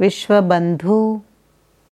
Vishwabandhu.